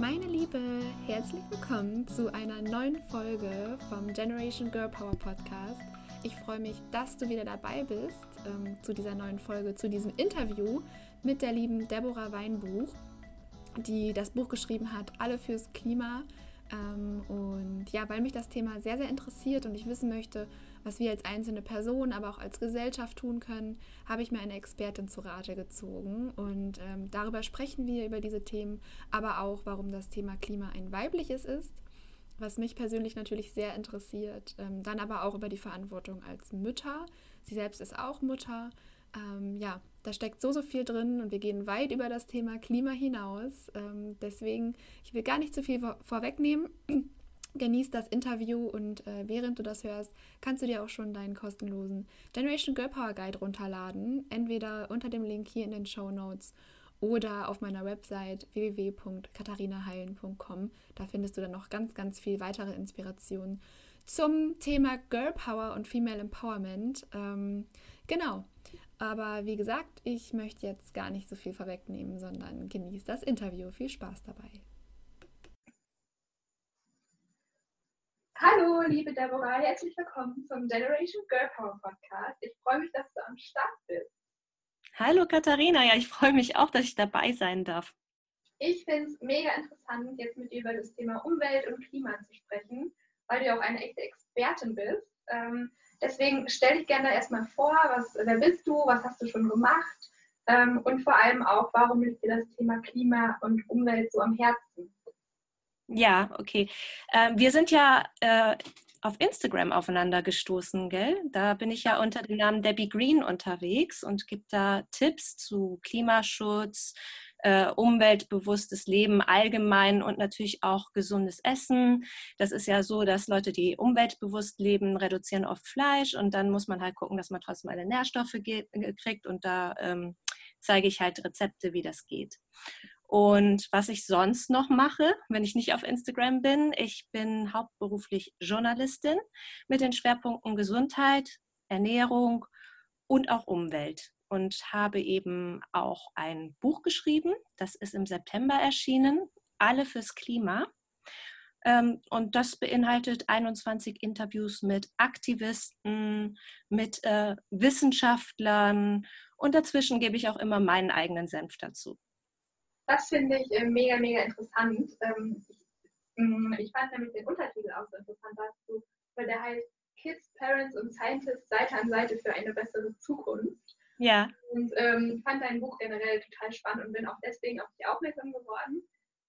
Meine Liebe, herzlich willkommen zu einer neuen Folge vom Generation Girl Power Podcast. Ich freue mich, dass du wieder dabei bist ähm, zu dieser neuen Folge, zu diesem Interview mit der lieben Deborah Weinbuch, die das Buch geschrieben hat, Alle fürs Klima. Ähm, und ja, weil mich das Thema sehr, sehr interessiert und ich wissen möchte, was wir als einzelne Person, aber auch als Gesellschaft tun können, habe ich mir eine Expertin zu Rate gezogen. Und ähm, darüber sprechen wir über diese Themen, aber auch, warum das Thema Klima ein weibliches ist, was mich persönlich natürlich sehr interessiert. Ähm, dann aber auch über die Verantwortung als Mütter. Sie selbst ist auch Mutter. Ähm, ja, da steckt so, so viel drin und wir gehen weit über das Thema Klima hinaus. Ähm, deswegen, ich will gar nicht zu viel vor vorwegnehmen. Genieß das Interview und äh, während du das hörst, kannst du dir auch schon deinen kostenlosen Generation Girl Power Guide runterladen. Entweder unter dem Link hier in den Show Notes oder auf meiner Website www.katharinaheilen.com. Da findest du dann noch ganz, ganz viel weitere Inspirationen zum Thema Girl Power und Female Empowerment. Ähm, genau. Aber wie gesagt, ich möchte jetzt gar nicht so viel vorwegnehmen, sondern genieß das Interview. Viel Spaß dabei. Hallo, liebe Deborah, herzlich willkommen zum Generation Girl Power Podcast. Ich freue mich, dass du am Start bist. Hallo Katharina, ja, ich freue mich auch, dass ich dabei sein darf. Ich finde es mega interessant, jetzt mit dir über das Thema Umwelt und Klima zu sprechen, weil du ja auch eine echte Expertin bist. Ähm, deswegen stell dich gerne erstmal vor, was, wer bist du, was hast du schon gemacht ähm, und vor allem auch, warum liegt dir das Thema Klima und Umwelt so am Herzen? Ja, okay. Äh, wir sind ja äh, auf Instagram aufeinander gestoßen, gell? Da bin ich ja unter dem Namen Debbie Green unterwegs und gebe da Tipps zu Klimaschutz, äh, umweltbewusstes Leben allgemein und natürlich auch gesundes Essen. Das ist ja so, dass Leute, die umweltbewusst leben, reduzieren oft Fleisch und dann muss man halt gucken, dass man trotzdem alle Nährstoffe kriegt und da ähm, zeige ich halt Rezepte, wie das geht. Und was ich sonst noch mache, wenn ich nicht auf Instagram bin, ich bin hauptberuflich Journalistin mit den Schwerpunkten Gesundheit, Ernährung und auch Umwelt und habe eben auch ein Buch geschrieben, das ist im September erschienen, Alle fürs Klima. Ähm, und das beinhaltet 21 Interviews mit Aktivisten, mit äh, Wissenschaftlern und dazwischen gebe ich auch immer meinen eigenen Senf dazu. Das finde ich äh, mega, mega interessant. Ähm, ich, mh, ich, fand nämlich den Untertitel auch so interessant dazu, weil der heißt Kids, Parents und Scientists Seite an Seite für eine bessere Zukunft. Ja. Und ähm, fand dein Buch generell total spannend und bin auch deswegen auf dich aufmerksam geworden,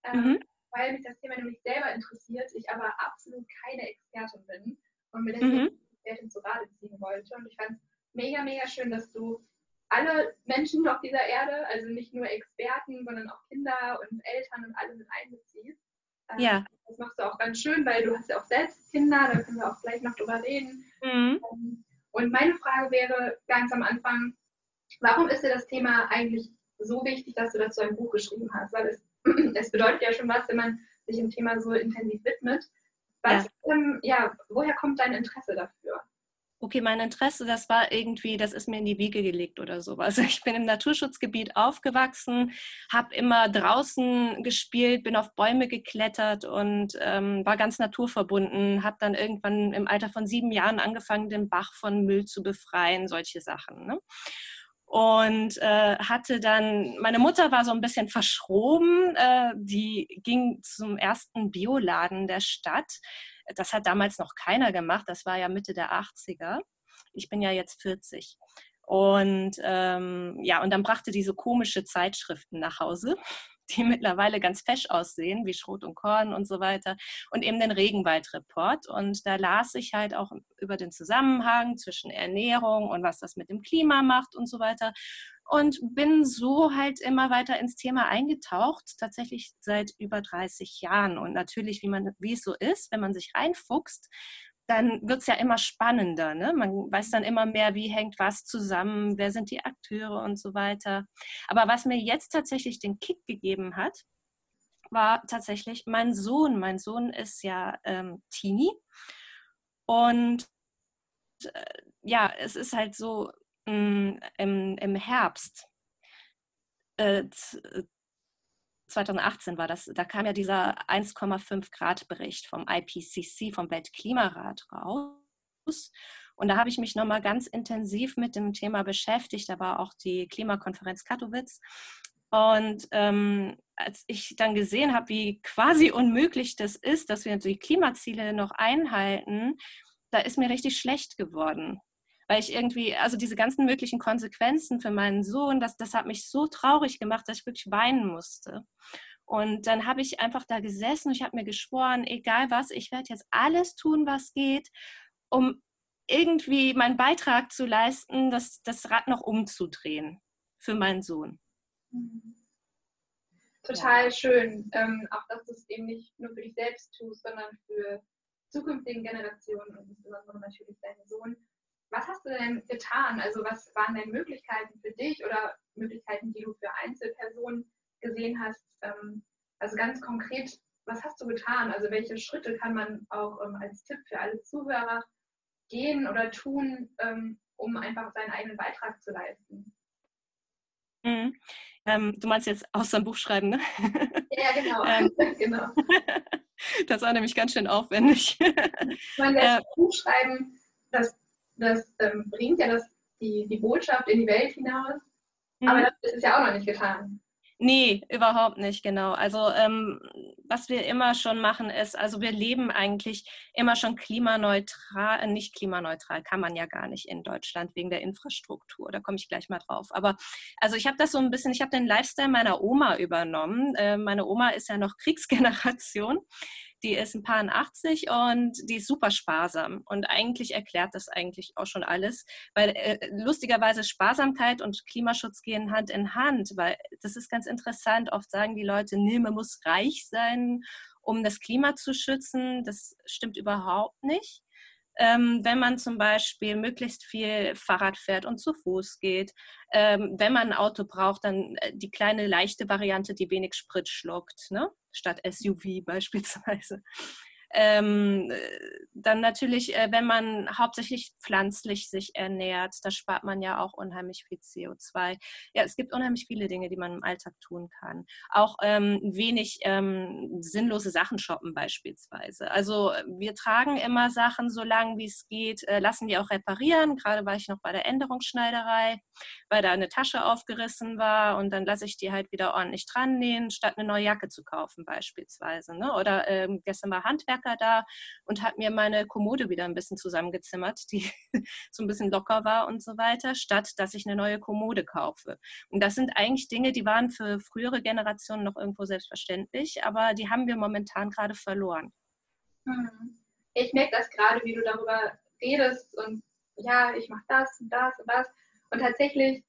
ähm, mhm. weil mich das Thema nämlich selber interessiert, ich aber absolut keine Expertin bin und mir deswegen mhm. Expertin zu Rate ziehen wollte. Und ich fand es mega, mega schön, dass du alle Menschen auf dieser Erde, also nicht nur Experten, sondern auch Kinder und Eltern und alle mit einbeziehst. Ähm, ja. Das machst du auch ganz schön, weil du hast ja auch selbst Kinder, da können wir auch gleich noch drüber reden. Mhm. Ähm, und meine Frage wäre ganz am Anfang, warum ist dir das Thema eigentlich so wichtig, dass du dazu ein Buch geschrieben hast? Weil es, es bedeutet ja schon was, wenn man sich dem Thema so intensiv widmet. Was, ja. Ähm, ja, woher kommt dein Interesse dafür? Okay, mein Interesse, das war irgendwie, das ist mir in die Wiege gelegt oder sowas. Ich bin im Naturschutzgebiet aufgewachsen, habe immer draußen gespielt, bin auf Bäume geklettert und ähm, war ganz naturverbunden, habe dann irgendwann im Alter von sieben Jahren angefangen, den Bach von Müll zu befreien, solche Sachen. Ne? und äh, hatte dann, meine Mutter war so ein bisschen verschroben, äh, die ging zum ersten Bioladen der Stadt, das hat damals noch keiner gemacht, das war ja Mitte der 80er. Ich bin ja jetzt 40. Und ähm, ja, und dann brachte diese komische Zeitschriften nach Hause, die mittlerweile ganz fesch aussehen, wie Schrot und Korn und so weiter, und eben den Regenwaldreport. Und da las ich halt auch über den Zusammenhang zwischen Ernährung und was das mit dem Klima macht und so weiter und bin so halt immer weiter ins Thema eingetaucht, tatsächlich seit über 30 Jahren. Und natürlich, wie, man, wie es so ist, wenn man sich reinfuchst, dann wird es ja immer spannender. Ne? Man weiß dann immer mehr, wie hängt was zusammen, wer sind die Akteure und so weiter. Aber was mir jetzt tatsächlich den Kick gegeben hat, war tatsächlich mein Sohn. Mein Sohn ist ja ähm, Teenie. Und äh, ja, es ist halt so, im, im Herbst äh, 2018 war das, da kam ja dieser 1,5 Grad Bericht vom IPCC, vom Weltklimarat raus. Und da habe ich mich nochmal ganz intensiv mit dem Thema beschäftigt. Da war auch die Klimakonferenz Katowice. Und ähm, als ich dann gesehen habe, wie quasi unmöglich das ist, dass wir die Klimaziele noch einhalten, da ist mir richtig schlecht geworden. Weil ich irgendwie, also diese ganzen möglichen Konsequenzen für meinen Sohn, das, das hat mich so traurig gemacht, dass ich wirklich weinen musste. Und dann habe ich einfach da gesessen und ich habe mir geschworen, egal was, ich werde jetzt alles tun, was geht, um irgendwie meinen Beitrag zu leisten, das, das Rad noch umzudrehen für meinen Sohn. Mhm. Total ja. schön, ähm, auch dass du es eben nicht nur für dich selbst tust, sondern für zukünftigen Generationen und insbesondere natürlich deinen Sohn. Was hast du denn getan? Also was waren denn Möglichkeiten für dich oder Möglichkeiten, die du für Einzelpersonen gesehen hast? Ähm, also ganz konkret, was hast du getan? Also welche Schritte kann man auch ähm, als Tipp für alle Zuhörer gehen oder tun, ähm, um einfach seinen eigenen Beitrag zu leisten? Mhm. Ähm, du meinst jetzt aus seinem Buch schreiben, ne? Ja, genau. ähm, genau. Das war nämlich ganz schön aufwendig. Meine, das äh, Buch schreiben, das, das ähm, bringt ja das, die, die Botschaft in die Welt hinaus. Aber mhm. das ist ja auch noch nicht getan. Nee, überhaupt nicht, genau. Also ähm, was wir immer schon machen ist, also wir leben eigentlich immer schon klimaneutral, äh, nicht klimaneutral, kann man ja gar nicht in Deutschland wegen der Infrastruktur, da komme ich gleich mal drauf. Aber also ich habe das so ein bisschen, ich habe den Lifestyle meiner Oma übernommen. Äh, meine Oma ist ja noch Kriegsgeneration die ist ein paar 80 und die ist super sparsam. Und eigentlich erklärt das eigentlich auch schon alles, weil äh, lustigerweise Sparsamkeit und Klimaschutz gehen Hand in Hand, weil das ist ganz interessant. Oft sagen die Leute, nee, man muss reich sein, um das Klima zu schützen. Das stimmt überhaupt nicht. Ähm, wenn man zum Beispiel möglichst viel Fahrrad fährt und zu Fuß geht. Ähm, wenn man ein Auto braucht, dann äh, die kleine leichte Variante, die wenig Sprit schluckt. Ne? Statt SUV beispielsweise. Ähm, äh, dann natürlich, äh, wenn man hauptsächlich pflanzlich sich ernährt, da spart man ja auch unheimlich viel CO2. Ja, es gibt unheimlich viele Dinge, die man im Alltag tun kann. Auch ähm, wenig ähm, sinnlose Sachen shoppen beispielsweise. Also wir tragen immer Sachen so lange wie es geht, äh, lassen die auch reparieren. Gerade war ich noch bei der Änderungsschneiderei, weil da eine Tasche aufgerissen war und dann lasse ich die halt wieder ordentlich dran nähen, statt eine neue Jacke zu kaufen beispielsweise. Ne? Oder ähm, gestern war Handwerk Handwerker da und hat mir meine Kommode wieder ein bisschen zusammengezimmert, die so ein bisschen locker war und so weiter, statt dass ich eine neue Kommode kaufe. Und das sind eigentlich Dinge, die waren für frühere Generationen noch irgendwo selbstverständlich, aber die haben wir momentan gerade verloren. Hm. Ich merke das gerade, wie du darüber redest und ja, ich mache das und das und das. Und tatsächlich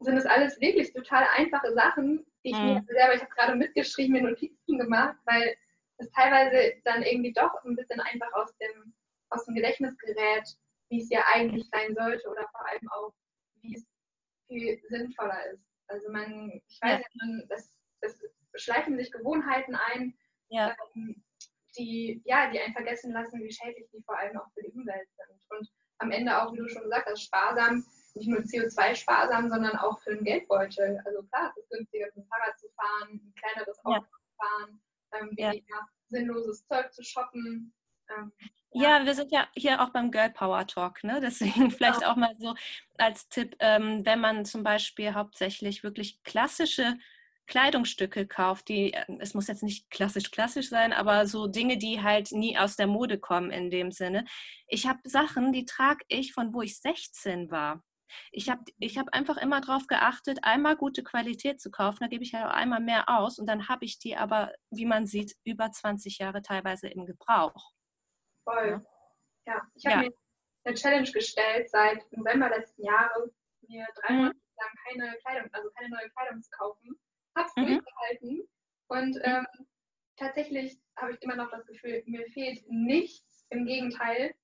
sind es alles wirklich total einfache Sachen, die ich mhm. mir selber, ich habe gerade mitgeschrieben, mir Notizen gemacht, weil es teilweise dann irgendwie doch ein bisschen einfach aus dem, aus dem Gedächtnis gerät, wie es ja eigentlich sein sollte oder vor allem auch, wie es viel sinnvoller ist. Also man, ich weiß ja, man, das, das schleifen sich Gewohnheiten ein, ja. Ähm, die, ja, die einen vergessen lassen, wie schädlich die vor allem auch für die Umwelt sind. Und am Ende auch, wie du schon gesagt hast, sparsam, nicht nur CO2-sparsam, sondern auch für den Geldbeutel. Also klar, es ist günstiger, mit dem Fahrrad zu fahren, ein kleineres Auto ja. zu fahren, ähm, weniger ja. sinnloses Zeug zu shoppen. Ähm, ja. ja. wir sind ja hier auch beim Girl Power Talk, ne? Deswegen vielleicht genau. auch mal so als Tipp, ähm, wenn man zum Beispiel hauptsächlich wirklich klassische Kleidungsstücke kauft, die, äh, es muss jetzt nicht klassisch klassisch sein, aber so Dinge, die halt nie aus der Mode kommen in dem Sinne. Ich habe Sachen, die trage ich von wo ich 16 war. Ich habe ich hab einfach immer darauf geachtet, einmal gute Qualität zu kaufen, da gebe ich ja einmal mehr aus und dann habe ich die aber, wie man sieht, über 20 Jahre teilweise im Gebrauch. Voll. Ja, ja. ich habe ja. mir eine Challenge gestellt, seit November letzten Jahres, mir drei mhm. Monate lang keine Kleidung, also keine neue Kleidung zu kaufen. Habe es mhm. durchgehalten und mhm. ähm, tatsächlich habe ich immer noch das Gefühl, mir fehlt nichts. Im Gegenteil,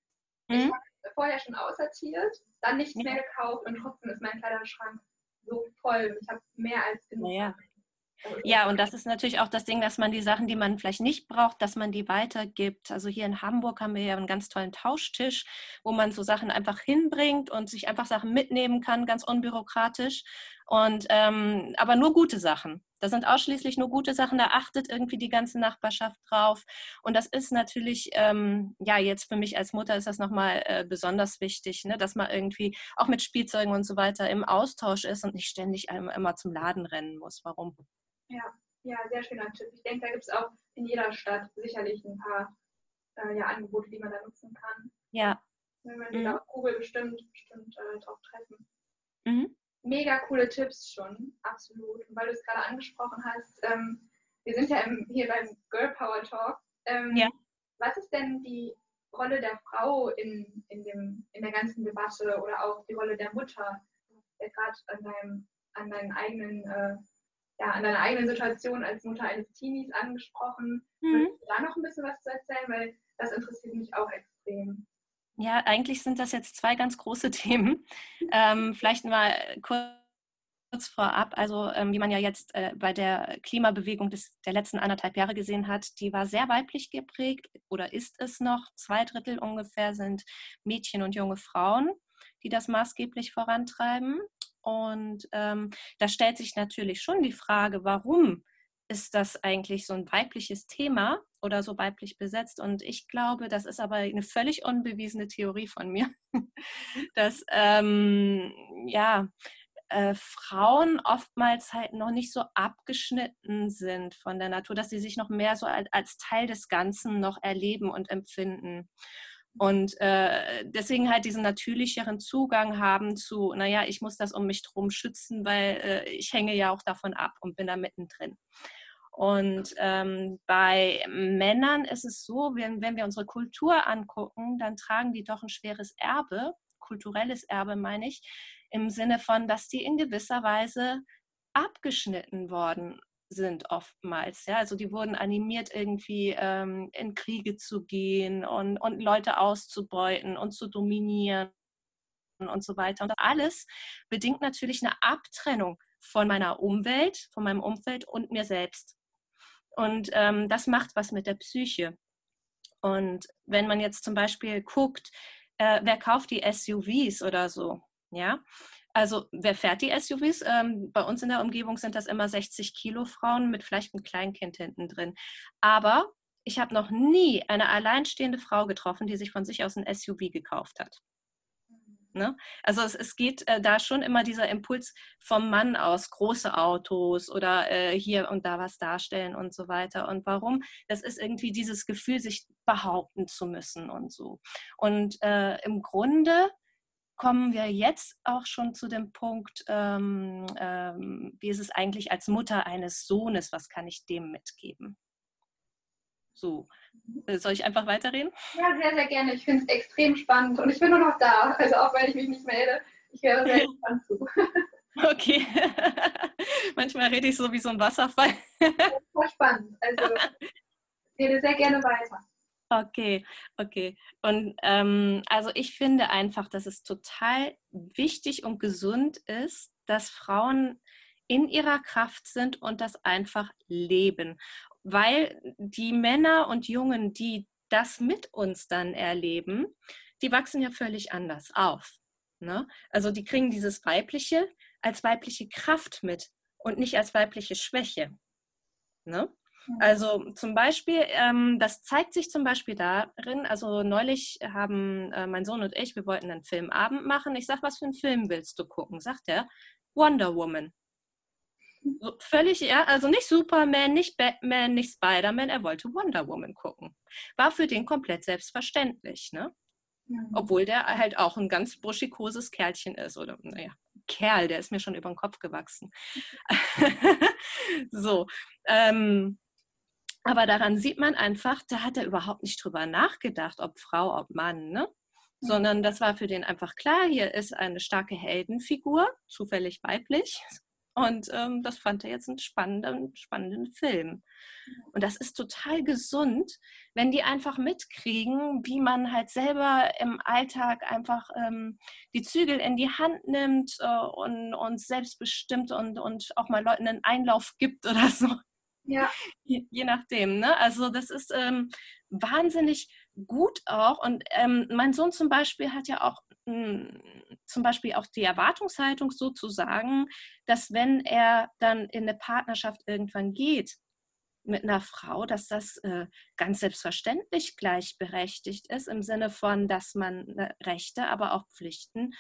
ich mhm. habe vorher schon aussortiert, dann nichts ja. mehr gekauft und trotzdem ist mein Kleiderschrank so voll. Ich habe mehr als genug. Ja. Ja, und das ist natürlich auch das Ding, dass man die Sachen, die man vielleicht nicht braucht, dass man die weitergibt. Also hier in Hamburg haben wir ja einen ganz tollen Tauschtisch, wo man so Sachen einfach hinbringt und sich einfach Sachen mitnehmen kann, ganz unbürokratisch. Und ähm, aber nur gute Sachen. Da sind ausschließlich nur gute Sachen, da achtet irgendwie die ganze Nachbarschaft drauf. Und das ist natürlich, ähm, ja, jetzt für mich als Mutter ist das nochmal äh, besonders wichtig, ne, dass man irgendwie auch mit Spielzeugen und so weiter im Austausch ist und nicht ständig immer zum Laden rennen muss. Warum? Ja, ja, sehr schöner Tipp. Ich denke, da gibt es auch in jeder Stadt sicherlich ein paar äh, ja, Angebote, die man da nutzen kann. Ja. Wenn man mhm. da auf Google bestimmt, bestimmt äh, drauf treffen. Mhm mega coole Tipps schon, absolut. Und weil du es gerade angesprochen hast, ähm, wir sind ja im, hier beim Girl Power Talk. Ähm, ja. Was ist denn die Rolle der Frau in, in, dem, in der ganzen Debatte oder auch die Rolle der Mutter? Ja, gerade an deinem, an deinen eigenen, äh, ja, an deiner eigenen Situation als Mutter eines Teenies angesprochen. Mhm. Da noch ein bisschen was zu erzählen? Weil das interessiert mich auch extrem. Ja, eigentlich sind das jetzt zwei ganz große Themen. Ähm, vielleicht mal kurz vorab, also ähm, wie man ja jetzt äh, bei der Klimabewegung des, der letzten anderthalb Jahre gesehen hat, die war sehr weiblich geprägt oder ist es noch. Zwei Drittel ungefähr sind Mädchen und junge Frauen, die das maßgeblich vorantreiben. Und ähm, da stellt sich natürlich schon die Frage, warum ist das eigentlich so ein weibliches Thema oder so weiblich besetzt? Und ich glaube, das ist aber eine völlig unbewiesene Theorie von mir, dass ähm, ja, äh, Frauen oftmals halt noch nicht so abgeschnitten sind von der Natur, dass sie sich noch mehr so als, als Teil des Ganzen noch erleben und empfinden. Und äh, deswegen halt diesen natürlicheren Zugang haben zu, naja, ich muss das um mich drum schützen, weil äh, ich hänge ja auch davon ab und bin da mittendrin. Und ähm, bei Männern ist es so, wenn, wenn wir unsere Kultur angucken, dann tragen die doch ein schweres Erbe, kulturelles Erbe meine ich, im Sinne von, dass die in gewisser Weise abgeschnitten worden sind oftmals. Ja? Also die wurden animiert, irgendwie ähm, in Kriege zu gehen und, und Leute auszubeuten und zu dominieren und so weiter. Und alles bedingt natürlich eine Abtrennung von meiner Umwelt, von meinem Umfeld und mir selbst. Und ähm, das macht was mit der Psyche. Und wenn man jetzt zum Beispiel guckt, äh, wer kauft die SUVs oder so, ja, also wer fährt die SUVs? Ähm, bei uns in der Umgebung sind das immer 60 Kilo Frauen mit vielleicht einem Kleinkind hinten drin. Aber ich habe noch nie eine alleinstehende Frau getroffen, die sich von sich aus ein SUV gekauft hat. Ne? Also es, es geht äh, da schon immer dieser Impuls vom Mann aus, große Autos oder äh, hier und da was darstellen und so weiter. Und warum? Das ist irgendwie dieses Gefühl, sich behaupten zu müssen und so. Und äh, im Grunde kommen wir jetzt auch schon zu dem Punkt, ähm, ähm, wie ist es eigentlich als Mutter eines Sohnes, was kann ich dem mitgeben? So, äh, soll ich einfach weiterreden? Ja, sehr, sehr gerne. Ich finde es extrem spannend und ich bin nur noch da. Also auch wenn ich mich nicht melde, ich höre sehr gespannt zu. Okay. Manchmal rede ich so wie so ein Wasserfall. Voll spannend. Also ich rede sehr gerne weiter. Okay, okay. Und ähm, also ich finde einfach, dass es total wichtig und gesund ist, dass Frauen in ihrer Kraft sind und das einfach leben weil die Männer und Jungen, die das mit uns dann erleben, die wachsen ja völlig anders auf. Ne? Also die kriegen dieses Weibliche als weibliche Kraft mit und nicht als weibliche Schwäche. Ne? Also zum Beispiel, ähm, das zeigt sich zum Beispiel darin, also neulich haben äh, mein Sohn und ich, wir wollten einen Filmabend machen. Ich sag, was für einen Film willst du gucken? Sagt er, Wonder Woman. So, völlig, ja, also nicht Superman, nicht Batman, nicht Spider-Man, er wollte Wonder Woman gucken. War für den komplett selbstverständlich, ne? Mhm. Obwohl der halt auch ein ganz buschikoses Kerlchen ist. Oder, naja, Kerl, der ist mir schon über den Kopf gewachsen. so. Ähm, aber daran sieht man einfach, da hat er überhaupt nicht drüber nachgedacht, ob Frau, ob Mann, ne? Sondern das war für den einfach klar, hier ist eine starke Heldenfigur, zufällig weiblich, und ähm, das fand er jetzt einen spannenden, spannenden Film. Und das ist total gesund, wenn die einfach mitkriegen, wie man halt selber im Alltag einfach ähm, die Zügel in die Hand nimmt äh, und, und selbstbestimmt und, und auch mal Leuten einen Einlauf gibt oder so. Ja. Je, je nachdem. Ne? Also das ist ähm, wahnsinnig gut auch. Und ähm, mein Sohn zum Beispiel hat ja auch zum Beispiel auch die Erwartungshaltung sozusagen, dass wenn er dann in eine Partnerschaft irgendwann geht mit einer Frau, dass das äh, ganz selbstverständlich gleichberechtigt ist im Sinne von, dass man äh, Rechte, aber auch Pflichten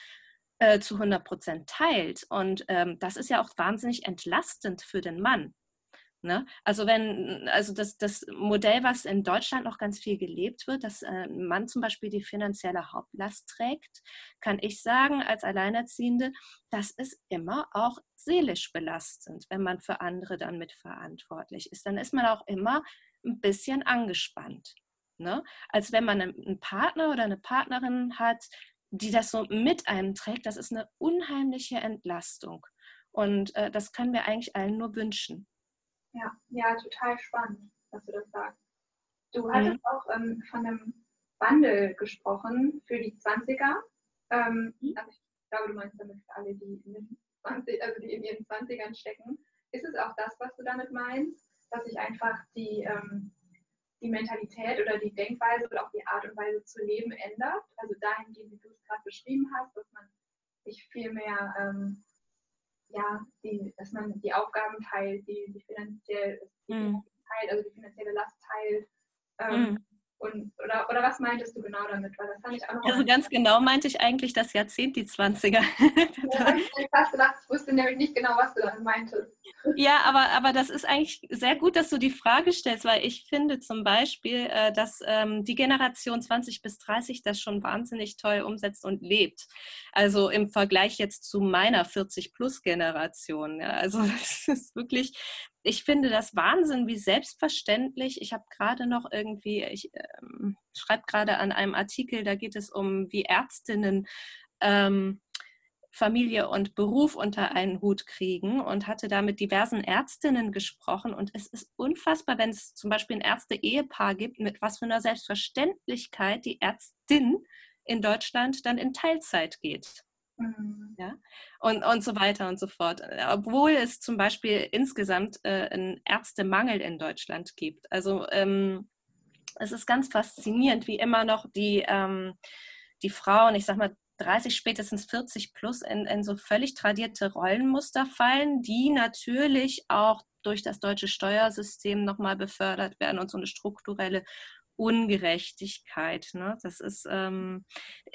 äh, zu 100 Prozent teilt. Und ähm, das ist ja auch wahnsinnig entlastend für den Mann. Ne? Also wenn, also das, das Modell, was in Deutschland noch ganz viel gelebt wird, dass ein äh, Mann zum Beispiel die finanzielle Hauptlast trägt, kann ich sagen, als Alleinerziehende, das ist immer auch seelisch belastend, wenn man für andere dann mitverantwortlich ist. Dann ist man auch immer ein bisschen angespannt. Ne? Als wenn man einen Partner oder eine Partnerin hat, die das so mit einem trägt, das ist eine unheimliche Entlastung. Und äh, das können wir eigentlich allen nur wünschen. Ja, ja, total spannend, dass du das sagst. Du hattest mhm. auch ähm, von einem Wandel gesprochen für die 20er. Ähm, mhm. also ich glaube, du meinst damit für alle, die in, 20, also die in ihren 20ern stecken. Ist es auch das, was du damit meinst, dass sich einfach die, ähm, die Mentalität oder die Denkweise oder auch die Art und Weise zu leben ändert? Also dahingehend, wie du es gerade beschrieben hast, dass man sich viel mehr ähm, ja, die, dass man die Aufgaben teilt, die, die finanziell die mm. teilt, also die finanzielle Last teilt. Ähm, mm. Und, oder, oder was meintest du genau damit? Weil das fand ich auch also ganz genau meinte ich eigentlich das Jahrzehnt, die 20er. ja, ich habe gedacht, ich wusste nämlich nicht genau, was du damit meintest. Ja, aber, aber das ist eigentlich sehr gut, dass du die Frage stellst, weil ich finde zum Beispiel, äh, dass ähm, die Generation 20 bis 30 das schon wahnsinnig toll umsetzt und lebt. Also im Vergleich jetzt zu meiner 40-Plus-Generation. Ja, also das ist wirklich ich finde das Wahnsinn, wie selbstverständlich. Ich habe gerade noch irgendwie, ich ähm, schreibe gerade an einem Artikel, da geht es um, wie Ärztinnen ähm, Familie und Beruf unter einen Hut kriegen und hatte da mit diversen Ärztinnen gesprochen. Und es ist unfassbar, wenn es zum Beispiel ein Ärzte-Ehepaar gibt, mit was für einer Selbstverständlichkeit die Ärztin in Deutschland dann in Teilzeit geht. Mhm. Ja? Und, und so weiter und so fort. Obwohl es zum Beispiel insgesamt äh, einen Ärztemangel in Deutschland gibt. Also ähm, es ist ganz faszinierend, wie immer noch die, ähm, die Frauen, ich sag mal 30, spätestens 40 plus in, in so völlig tradierte Rollenmuster fallen, die natürlich auch durch das deutsche Steuersystem nochmal befördert werden und so eine strukturelle Ungerechtigkeit. Ne? Das ist, ähm,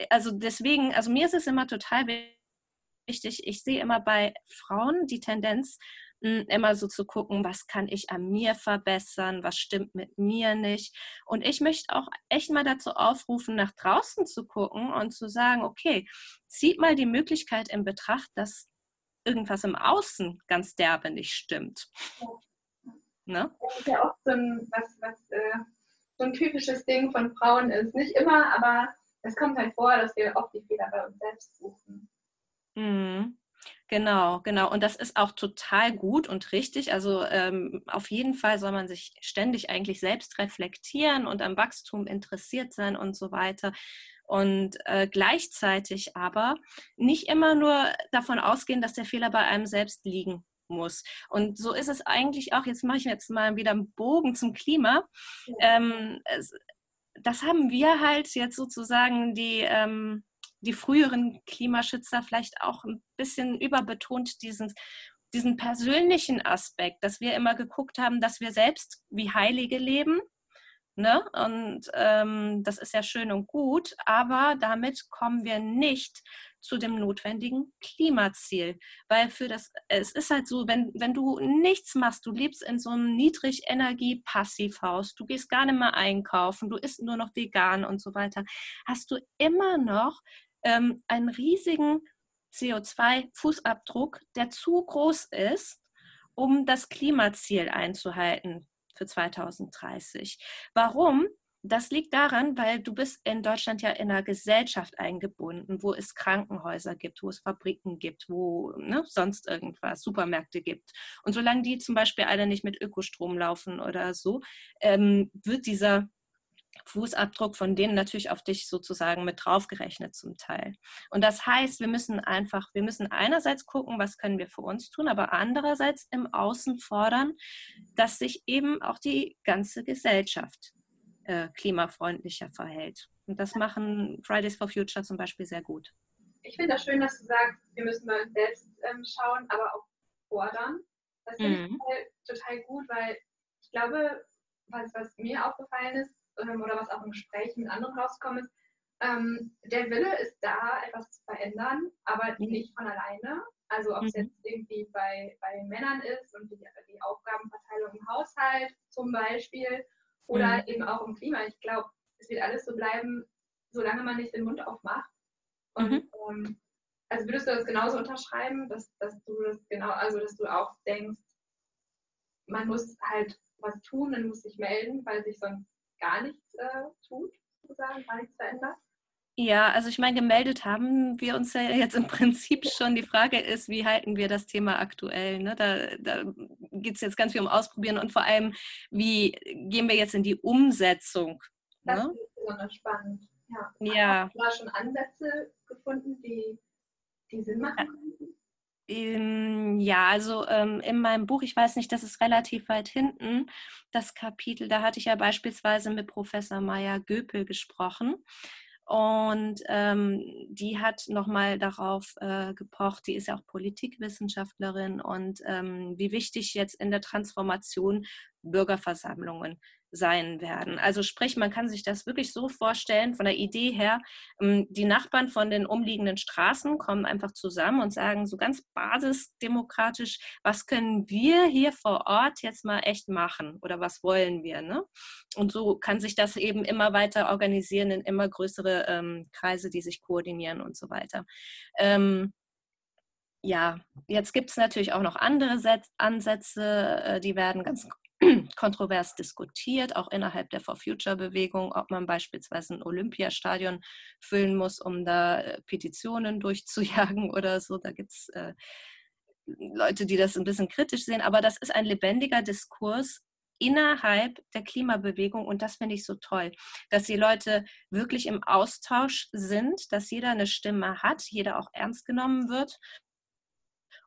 also deswegen, also mir ist es immer total wichtig, ich sehe immer bei Frauen die Tendenz, immer so zu gucken, was kann ich an mir verbessern, was stimmt mit mir nicht. Und ich möchte auch echt mal dazu aufrufen, nach draußen zu gucken und zu sagen, okay, zieht mal die Möglichkeit in Betracht, dass irgendwas im Außen ganz derbe nicht stimmt. Ne? Das ist ja auch so ein, was, was äh, so ein typisches Ding von Frauen ist. Nicht immer, aber es kommt halt vor, dass wir oft die Fehler bei uns selbst suchen. Mhm. Genau, genau. Und das ist auch total gut und richtig. Also ähm, auf jeden Fall soll man sich ständig eigentlich selbst reflektieren und am Wachstum interessiert sein und so weiter. Und äh, gleichzeitig aber nicht immer nur davon ausgehen, dass der Fehler bei einem selbst liegen muss. Und so ist es eigentlich auch, jetzt mache ich jetzt mal wieder einen Bogen zum Klima. Ähm, es, das haben wir halt jetzt sozusagen die, ähm, die früheren Klimaschützer vielleicht auch ein bisschen überbetont, diesen, diesen persönlichen Aspekt, dass wir immer geguckt haben, dass wir selbst wie Heilige leben. Ne? Und ähm, das ist ja schön und gut, aber damit kommen wir nicht zu dem notwendigen Klimaziel. Weil für das, es ist halt so, wenn, wenn du nichts machst, du lebst in so einem Niedrigenergie-Passivhaus, du gehst gar nicht mehr einkaufen, du isst nur noch vegan und so weiter, hast du immer noch ähm, einen riesigen CO2-Fußabdruck, der zu groß ist, um das Klimaziel einzuhalten für 2030. Warum? Das liegt daran, weil du bist in Deutschland ja in einer Gesellschaft eingebunden, wo es Krankenhäuser gibt, wo es Fabriken gibt, wo ne, sonst irgendwas, Supermärkte gibt. Und solange die zum Beispiel alle nicht mit Ökostrom laufen oder so, ähm, wird dieser Fußabdruck von denen natürlich auf dich sozusagen mit draufgerechnet zum Teil. Und das heißt, wir müssen einfach, wir müssen einerseits gucken, was können wir für uns tun, aber andererseits im Außen fordern, dass sich eben auch die ganze Gesellschaft äh, klimafreundlicher verhält. Und das machen Fridays for Future zum Beispiel sehr gut. Ich finde das schön, dass du sagst, wir müssen bei uns selbst ähm, schauen, aber auch fordern. Das finde mhm. ich total, total, gut, weil ich glaube, was, was mir aufgefallen ist ähm, oder was auch im Gespräch mit anderen rausgekommen ist, ähm, der Wille ist da, etwas zu verändern, aber mhm. nicht von alleine. Also ob es mhm. jetzt irgendwie bei, bei Männern ist und die, die Aufgabenverteilung im Haushalt zum Beispiel oder mhm. eben auch im Klima. Ich glaube, es wird alles so bleiben, solange man nicht den Mund aufmacht. Und mhm. ähm, also würdest du das genauso unterschreiben, dass, dass du das genau, also dass du auch denkst, man muss halt was tun, man muss sich melden, weil sich sonst gar nichts äh, tut, sozusagen, gar nichts verändert? Ja, also ich meine, gemeldet haben wir uns ja jetzt im Prinzip schon. Die Frage ist, wie halten wir das Thema aktuell? Ne? Da, da geht es jetzt ganz viel um Ausprobieren und vor allem, wie gehen wir jetzt in die Umsetzung? Das ne? ist besonders spannend. Ja. ja. Hast du da schon Ansätze gefunden, die, die Sinn machen könnten? Ja, also ähm, in meinem Buch, ich weiß nicht, das ist relativ weit hinten, das Kapitel, da hatte ich ja beispielsweise mit Professor Maya Göpel gesprochen. Und ähm, die hat nochmal darauf äh, gepocht, die ist ja auch Politikwissenschaftlerin und ähm, wie wichtig jetzt in der Transformation Bürgerversammlungen sein werden. Also sprich, man kann sich das wirklich so vorstellen, von der Idee her, ähm, die Nachbarn von den umliegenden Straßen kommen einfach zusammen und sagen so ganz basisdemokratisch, was können wir hier vor Ort jetzt mal echt machen oder was wollen wir? Ne? Und so kann sich das eben immer weiter organisieren in immer größere ähm, Kreise, die sich koordinieren und so weiter. Ähm, ja, jetzt gibt es natürlich auch noch andere Ansätze, äh, die werden ganz kontrovers diskutiert, auch innerhalb der For Future-Bewegung, ob man beispielsweise ein Olympiastadion füllen muss, um da äh, Petitionen durchzujagen oder so. Da gibt es äh, Leute, die das ein bisschen kritisch sehen, aber das ist ein lebendiger Diskurs innerhalb der Klimabewegung und das finde ich so toll, dass die Leute wirklich im Austausch sind, dass jeder eine Stimme hat, jeder auch ernst genommen wird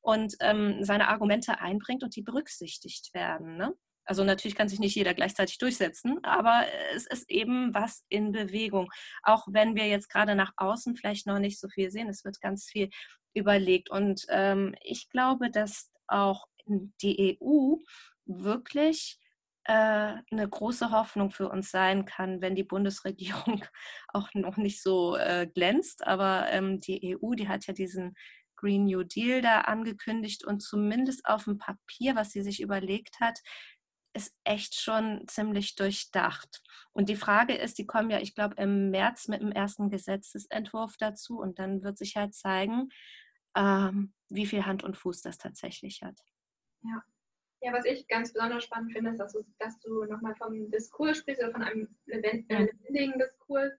und ähm, seine Argumente einbringt und die berücksichtigt werden. Ne? Also natürlich kann sich nicht jeder gleichzeitig durchsetzen, aber es ist eben was in Bewegung. Auch wenn wir jetzt gerade nach außen vielleicht noch nicht so viel sehen, es wird ganz viel überlegt. Und ähm, ich glaube, dass auch die EU wirklich äh, eine große Hoffnung für uns sein kann, wenn die Bundesregierung auch noch nicht so äh, glänzt. Aber ähm, die EU, die hat ja diesen Green New Deal da angekündigt und zumindest auf dem Papier, was sie sich überlegt hat, ist echt schon ziemlich durchdacht. Und die Frage ist, die kommen ja, ich glaube, im März mit dem ersten Gesetzesentwurf dazu und dann wird sich halt zeigen, ähm, wie viel Hand und Fuß das tatsächlich hat. Ja. Ja, was ich ganz besonders spannend finde, ist, dass du, dass du nochmal vom Diskurs sprichst oder von einem lebendigen Diskurs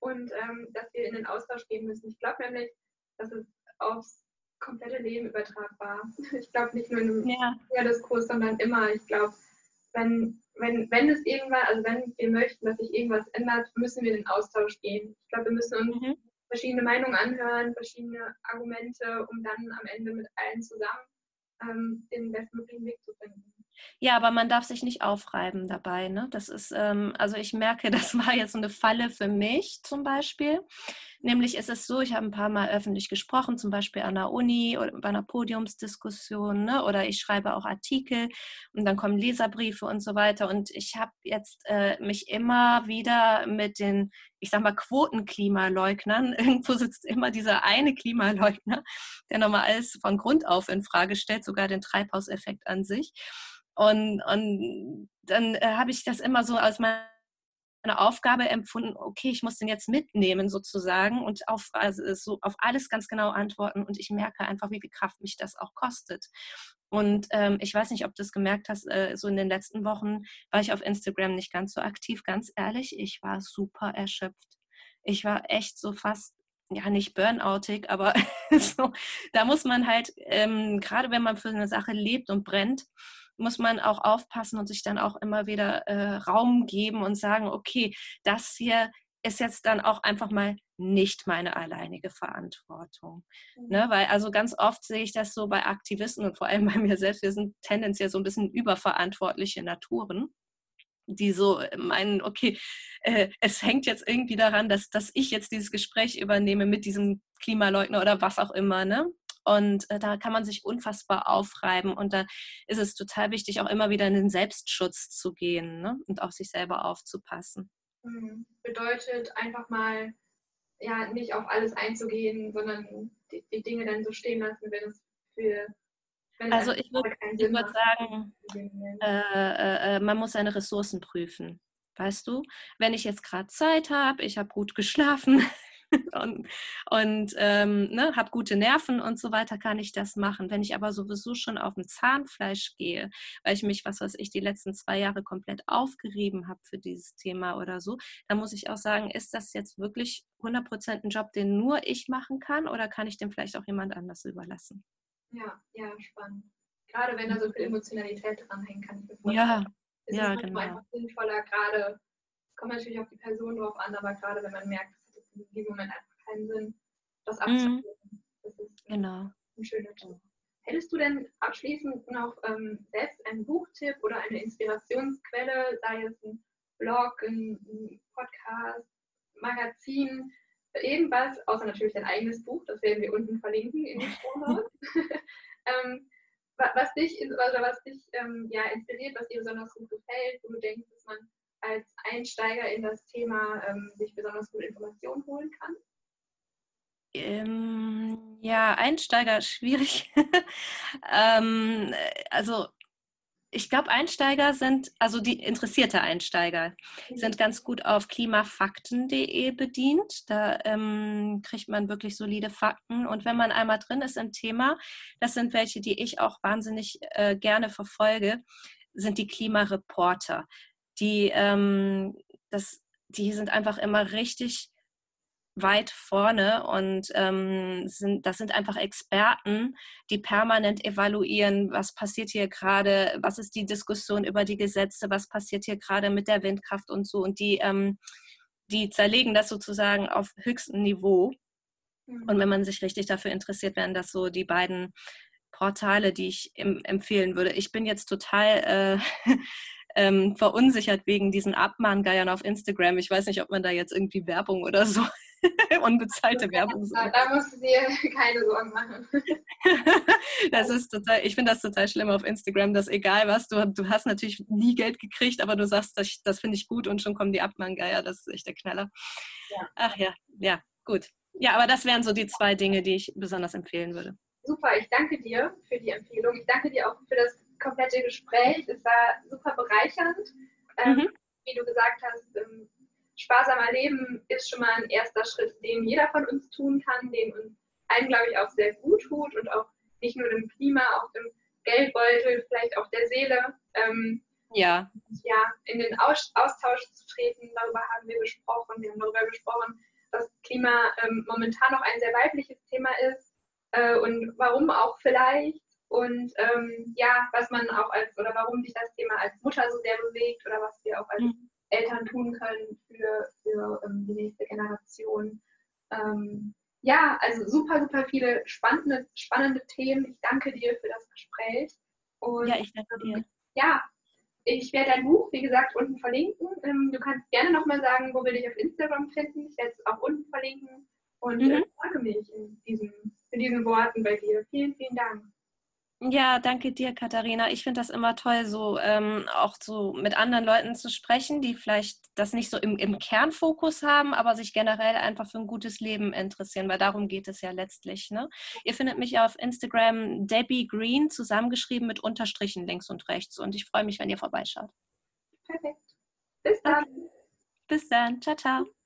und ähm, dass wir in den Austausch gehen müssen. Ich glaube nämlich, dass es aufs komplette Leben übertragbar. Ich glaube nicht nur in einem ja. Diskurs, sondern immer. Ich glaube, wenn, wenn, wenn es irgendwann, also wenn wir möchten, dass sich irgendwas ändert, müssen wir in den Austausch gehen. Ich glaube, wir müssen uns mhm. verschiedene Meinungen anhören, verschiedene Argumente, um dann am Ende mit allen zusammen ähm, den bestmöglichen Weg zu finden. Ja, aber man darf sich nicht aufreiben dabei. Ne? Das ist, ähm, also ich merke, das war jetzt so eine Falle für mich zum Beispiel. Nämlich ist es so, ich habe ein paar Mal öffentlich gesprochen, zum Beispiel an der Uni oder bei einer Podiumsdiskussion ne? oder ich schreibe auch Artikel und dann kommen Leserbriefe und so weiter. Und ich habe jetzt äh, mich immer wieder mit den, ich sag mal, Quotenklimaleugnern, irgendwo sitzt immer dieser eine Klimaleugner, der nochmal alles von Grund auf in Frage stellt, sogar den Treibhauseffekt an sich. Und, und dann äh, habe ich das immer so als meine Aufgabe empfunden, okay, ich muss den jetzt mitnehmen sozusagen und auf, also so auf alles ganz genau antworten. Und ich merke einfach, wie viel Kraft mich das auch kostet. Und ähm, ich weiß nicht, ob du es gemerkt hast, äh, so in den letzten Wochen war ich auf Instagram nicht ganz so aktiv, ganz ehrlich. Ich war super erschöpft. Ich war echt so fast ja, nicht burnoutig, aber so, da muss man halt, ähm, gerade wenn man für eine Sache lebt und brennt, muss man auch aufpassen und sich dann auch immer wieder äh, Raum geben und sagen, okay, das hier ist jetzt dann auch einfach mal nicht meine alleinige Verantwortung. Mhm. Ne? Weil also ganz oft sehe ich das so bei Aktivisten und vor allem bei mir selbst, wir sind tendenziell so ein bisschen überverantwortliche Naturen die so meinen, okay, äh, es hängt jetzt irgendwie daran, dass, dass ich jetzt dieses Gespräch übernehme mit diesem Klimaleugner oder was auch immer, ne? Und äh, da kann man sich unfassbar aufreiben. Und da ist es total wichtig, auch immer wieder in den Selbstschutz zu gehen ne? und auf sich selber aufzupassen. Mhm. Bedeutet einfach mal, ja, nicht auf alles einzugehen, sondern die, die Dinge dann so stehen lassen, wenn es für also ich würde würd sagen, äh, äh, äh, man muss seine Ressourcen prüfen. Weißt du, wenn ich jetzt gerade Zeit habe, ich habe gut geschlafen, und, und ähm, ne, habe gute Nerven und so weiter, kann ich das machen. Wenn ich aber sowieso schon auf dem Zahnfleisch gehe, weil ich mich, was weiß ich, die letzten zwei Jahre komplett aufgerieben habe für dieses Thema oder so, dann muss ich auch sagen, ist das jetzt wirklich 100% ein Job, den nur ich machen kann oder kann ich den vielleicht auch jemand anders überlassen? Ja, ja, spannend. Gerade wenn da so viel Emotionalität dranhängt, kann ich. Ja, ist ja, es genau. einfach sinnvoller, gerade, kommt natürlich auf die Person drauf an, aber gerade wenn man merkt, in diesem Moment einfach keinen Sinn, das mhm. abzuschließen. Mhm. Das ist genau. ein schöner Tipp. Hättest du denn abschließend noch ähm, selbst einen Buchtipp oder eine Inspirationsquelle, sei es ein Blog, ein, ein Podcast, Magazin, irgendwas, außer natürlich dein eigenes Buch, das werden wir unten verlinken in den Show ähm, was dich, oder was dich ähm, ja, inspiriert, was dir besonders gut gefällt, wo du denkst, dass man als Einsteiger in das Thema ähm, sich besonders gut Informationen holen kann? Ähm, ja, Einsteiger schwierig. ähm, also ich glaube, Einsteiger sind, also die interessierte Einsteiger, mhm. sind ganz gut auf klimafakten.de bedient. Da ähm, kriegt man wirklich solide Fakten. Und wenn man einmal drin ist im Thema, das sind welche, die ich auch wahnsinnig äh, gerne verfolge, sind die Klimareporter die, ähm, das, die sind einfach immer richtig weit vorne und ähm, sind, das sind einfach Experten, die permanent evaluieren, was passiert hier gerade, was ist die Diskussion über die Gesetze, was passiert hier gerade mit der Windkraft und so. Und die, ähm, die zerlegen das sozusagen auf höchstem Niveau. Mhm. Und wenn man sich richtig dafür interessiert, wären das so die beiden Portale, die ich empfehlen würde. Ich bin jetzt total äh, ähm, verunsichert wegen diesen Abmahngeiern auf Instagram. Ich weiß nicht, ob man da jetzt irgendwie Werbung oder so, unbezahlte Werbung. So. Da musst du dir keine Sorgen machen. das ist total, ich finde das total schlimm auf Instagram, dass egal was, du, du hast natürlich nie Geld gekriegt, aber du sagst, das, das finde ich gut und schon kommen die Abmahngeier, das ist echt der Knaller. Ja. Ach ja, ja, gut. Ja, aber das wären so die zwei Dinge, die ich besonders empfehlen würde. Super, ich danke dir für die Empfehlung. Ich danke dir auch für das komplette Gespräch. Es war super bereichernd. Ähm, mhm. Wie du gesagt hast, ähm, sparsamer Leben ist schon mal ein erster Schritt, den jeder von uns tun kann, den uns allen, glaube ich, auch sehr gut tut und auch nicht nur dem Klima, auch dem Geldbeutel, vielleicht auch der Seele. Ähm, ja. ja, in den Aus Austausch zu treten, darüber haben wir gesprochen. Wir haben darüber gesprochen, dass Klima ähm, momentan noch ein sehr weibliches Thema ist äh, und warum auch vielleicht und ähm, ja, was man auch als oder warum sich das Thema als Mutter so sehr bewegt oder was wir auch als mhm. Eltern tun können für, für ähm, die nächste Generation. Ähm, ja, also super, super viele spannende, spannende Themen. Ich danke dir für das Gespräch. Und, ja, ich danke dir. Ja, ich werde dein Buch, wie gesagt, unten verlinken. Ähm, du kannst gerne nochmal sagen, wo wir dich auf Instagram finden. Ich werde es auch unten verlinken. Und mhm. äh, danke mich in, diesem, in diesen Worten bei dir. Vielen, vielen Dank. Ja, danke dir, Katharina. Ich finde das immer toll, so ähm, auch so mit anderen Leuten zu sprechen, die vielleicht das nicht so im, im Kernfokus haben, aber sich generell einfach für ein gutes Leben interessieren, weil darum geht es ja letztlich. Ne? Ihr findet mich auf Instagram Debbie Green zusammengeschrieben mit Unterstrichen links und rechts und ich freue mich, wenn ihr vorbeischaut. Perfekt. Bis dann. Okay. Bis dann. Ciao, ciao.